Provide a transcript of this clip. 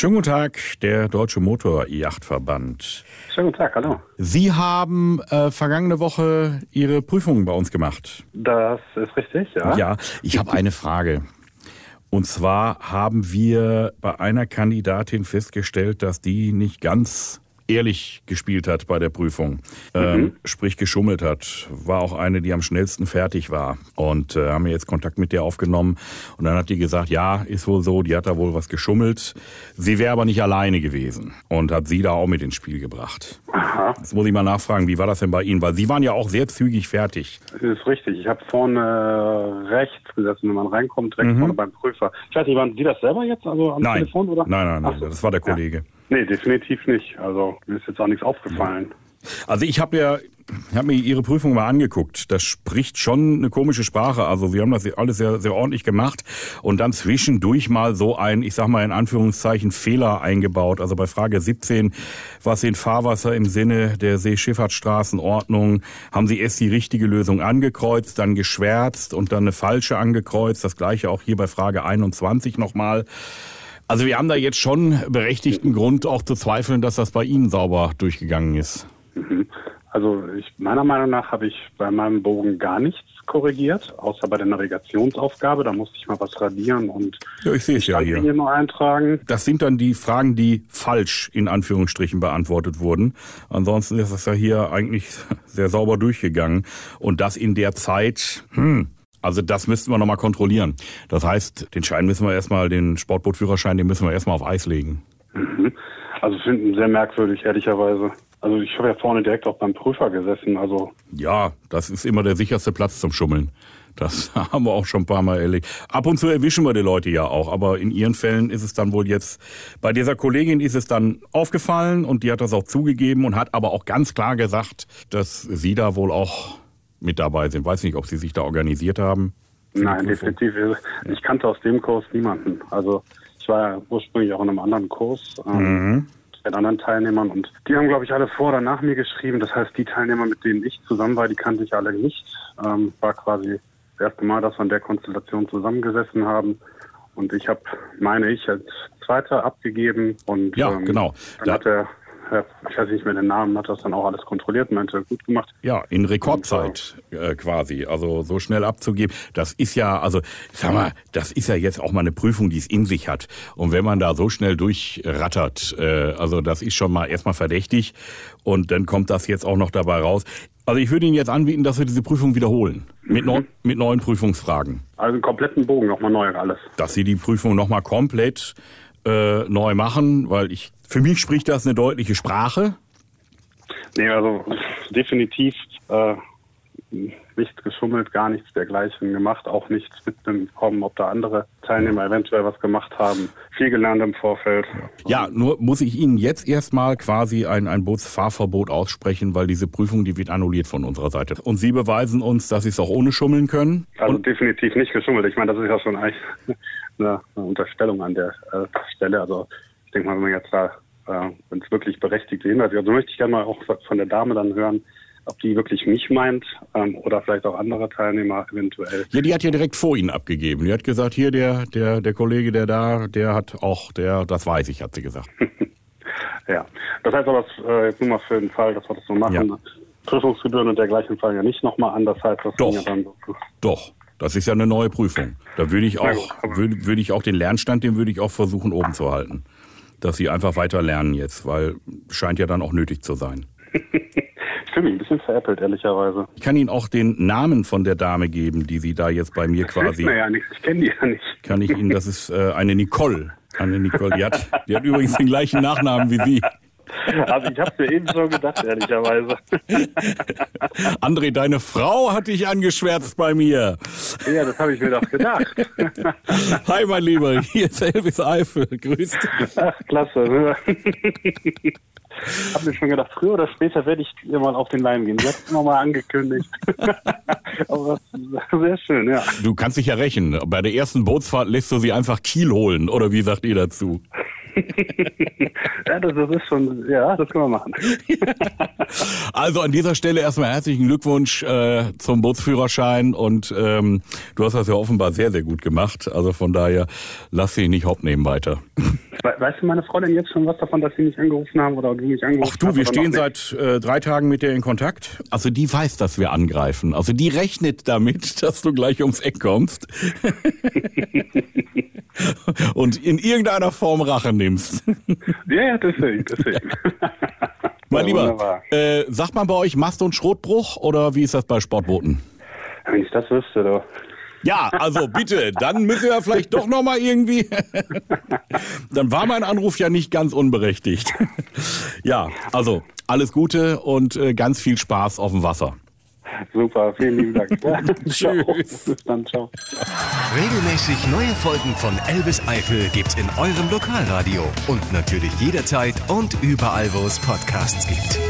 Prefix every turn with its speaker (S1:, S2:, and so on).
S1: Schönen guten Tag, der Deutsche Motorjachtverband.
S2: Schönen guten Tag, hallo.
S1: Sie haben äh, vergangene Woche Ihre Prüfungen bei uns gemacht.
S2: Das ist richtig, ja.
S1: Ja, ich habe eine Frage. Und zwar haben wir bei einer Kandidatin festgestellt, dass die nicht ganz ehrlich gespielt hat bei der Prüfung, ähm, mhm. sprich geschummelt hat, war auch eine, die am schnellsten fertig war. Und äh, haben wir jetzt Kontakt mit der aufgenommen. Und dann hat die gesagt, ja, ist wohl so, die hat da wohl was geschummelt. Sie wäre aber nicht alleine gewesen und hat sie da auch mit ins Spiel gebracht. Aha. Jetzt muss ich mal nachfragen, wie war das denn bei Ihnen? Weil Sie waren ja auch sehr zügig fertig.
S2: Das ist richtig. Ich habe vorne rechts gesessen, wenn man reinkommt, direkt mhm. vorne beim Prüfer. Ich weiß nicht, waren Sie das selber jetzt also am
S1: nein.
S2: Telefon?
S1: Oder? Nein, nein, nein, so. das war der Kollege. Ja.
S2: Nee, definitiv nicht. Also mir ist jetzt auch nichts aufgefallen.
S1: Also ich habe ja ich habe mir Ihre Prüfung mal angeguckt. Das spricht schon eine komische Sprache. Also Sie haben das alles sehr, sehr ordentlich gemacht und dann zwischendurch mal so ein, ich sag mal in Anführungszeichen, Fehler eingebaut. Also bei Frage 17, was sind Fahrwasser im Sinne der Seeschifffahrtsstraßenordnung, haben Sie erst die richtige Lösung angekreuzt, dann geschwärzt und dann eine falsche angekreuzt. Das gleiche auch hier bei Frage 21 nochmal. Also wir haben da jetzt schon berechtigten Grund auch zu zweifeln, dass das bei Ihnen sauber durchgegangen ist.
S2: Mhm. Also ich, meiner Meinung nach habe ich bei meinem Bogen gar nichts korrigiert, außer bei der Navigationsaufgabe. Da musste ich mal was radieren und
S1: ja, ich sehe es ja hier.
S2: noch eintragen.
S1: Das sind dann die Fragen, die falsch in Anführungsstrichen beantwortet wurden. Ansonsten ist das ja hier eigentlich sehr sauber durchgegangen. Und das in der Zeit, hm, also das müssten wir nochmal kontrollieren. Das heißt, den Schein müssen wir erstmal, den Sportbootführerschein, den müssen wir erstmal auf Eis legen.
S2: Mhm. Also finden sehr merkwürdig, ehrlicherweise. Also ich habe ja vorne direkt auch beim Prüfer gesessen. Also
S1: ja, das ist immer der sicherste Platz zum Schummeln. Das haben wir auch schon ein paar Mal erlebt. Ab und zu erwischen wir die Leute ja auch, aber in ihren Fällen ist es dann wohl jetzt, bei dieser Kollegin ist es dann aufgefallen und die hat das auch zugegeben und hat aber auch ganz klar gesagt, dass sie da wohl auch mit dabei sind. Weiß nicht, ob Sie sich da organisiert haben.
S2: Nein, definitiv. Ich kannte aus dem Kurs niemanden. Also ich war ja ursprünglich auch in einem anderen Kurs. Ähm, mhm. mit anderen Teilnehmern und die haben, glaube ich, alle vor oder nach mir geschrieben. Das heißt, die Teilnehmer, mit denen ich zusammen war, die kannte ich alle nicht. Ähm, war quasi das erste Mal, dass wir in der Konstellation zusammengesessen haben. Und ich habe, meine ich, als Zweiter abgegeben. Und
S1: ja, ähm, genau.
S2: Dann da hat er ich weiß nicht mehr den Namen, hat das dann auch alles kontrolliert, meinte, gut gemacht.
S1: Ja, in Rekordzeit äh, quasi, also so schnell abzugeben. Das ist ja, also sag mal, das ist ja jetzt auch mal eine Prüfung, die es in sich hat. Und wenn man da so schnell durchrattert, äh, also das ist schon mal erstmal verdächtig. Und dann kommt das jetzt auch noch dabei raus. Also ich würde Ihnen jetzt anbieten, dass wir diese Prüfung wiederholen. Mit, mhm. mit neuen Prüfungsfragen.
S2: Also einen kompletten Bogen nochmal neu alles.
S1: Dass Sie die Prüfung nochmal komplett äh, neu machen, weil ich für mich spricht das eine deutliche Sprache.
S2: Nee, also definitiv äh, nichts geschummelt, gar nichts dergleichen gemacht, auch nichts mitbekommen, ob da andere Teilnehmer eventuell was gemacht haben. Viel gelernt im Vorfeld.
S1: Ja, nur muss ich Ihnen jetzt erstmal quasi ein, ein Bootsfahrverbot aussprechen, weil diese Prüfung, die wird annulliert von unserer Seite. Und Sie beweisen uns, dass Sie es auch ohne schummeln können.
S2: Also
S1: Und
S2: definitiv nicht geschummelt. Ich meine, das ist ja schon eigentlich eine, eine Unterstellung an der äh, Stelle. Also ich denke mal, wenn man jetzt da, äh, wenn es wirklich berechtigte Hinweise, also möchte ich gerne mal auch von der Dame dann hören, ob die wirklich mich meint ähm, oder vielleicht auch andere Teilnehmer eventuell.
S1: Ja, die hat ja direkt vor Ihnen abgegeben. Die hat gesagt, hier der der der Kollege, der da, der hat auch, der, das weiß ich, hat sie gesagt.
S2: ja, das heißt aber äh, jetzt nur mal für den Fall, dass wir das so machen. Ja. Prüfungsgebühren und dergleichen fallen ja nicht nochmal an. Das heißt, das
S1: doch, ja dann so doch. Das ist ja eine neue Prüfung. Da würde ich auch, würde, würde ich auch den Lernstand, den würde ich auch versuchen oben zu halten. Dass sie einfach weiter lernen jetzt, weil scheint ja dann auch nötig zu sein.
S2: ich fühle mich ein bisschen veräppelt, ehrlicherweise.
S1: Ich kann Ihnen auch den Namen von der Dame geben, die Sie da jetzt bei mir quasi.
S2: Naja, nichts. Ich kenne die ja nicht.
S1: Kann ich Ihnen, das ist äh, eine Nicole. Eine Nicole. Die hat, die hat übrigens den gleichen Nachnamen wie Sie.
S2: Also ich habe mir eben schon gedacht, ehrlicherweise.
S1: André, deine Frau hat dich angeschwärzt bei mir.
S2: Ja, das habe ich mir doch gedacht.
S1: Hi, mein Lieber, hier ist Elvis Eifel. Grüß dich.
S2: Ach, klasse. Habe mir schon gedacht, früher oder später werde ich ihr mal auf den Leim gehen. Sie hat es immer mal angekündigt. Aber sehr schön, ja.
S1: Du kannst dich ja rächen. Bei der ersten Bootsfahrt lässt du sie einfach Kiel holen, oder wie sagt ihr dazu?
S2: ja, das, das, ist schon, ja, das können wir machen.
S1: also an dieser Stelle erstmal herzlichen Glückwunsch äh, zum Bootsführerschein und ähm, du hast das ja offenbar sehr, sehr gut gemacht. Also von daher lass dich nicht hopp nehmen weiter.
S2: Weißt du meine Frau denn jetzt schon was davon, dass sie mich angerufen haben oder du mich angerufen hast?
S1: Ach du, wir stehen seit äh, drei Tagen mit dir in Kontakt. Also die weiß, dass wir angreifen. Also die rechnet damit, dass du gleich ums Eck kommst. und in irgendeiner Form Rache nimmst.
S2: ja, ja, deswegen, deswegen.
S1: mein Lieber, äh, sagt man bei euch Mast- und Schrotbruch oder wie ist das bei Sportbooten?
S2: Wenn ich das wüsste, doch.
S1: Ja, also bitte, dann müssen wir vielleicht doch noch mal irgendwie. dann war mein Anruf ja nicht ganz unberechtigt. ja, also alles Gute und äh, ganz viel Spaß auf dem Wasser.
S2: Super, vielen lieben Dank.
S1: Tschüss.
S2: Bis dann, ciao.
S3: Regelmäßig neue Folgen von Elvis Eifel gibt's in eurem Lokalradio und natürlich jederzeit und überall, wo es Podcasts gibt.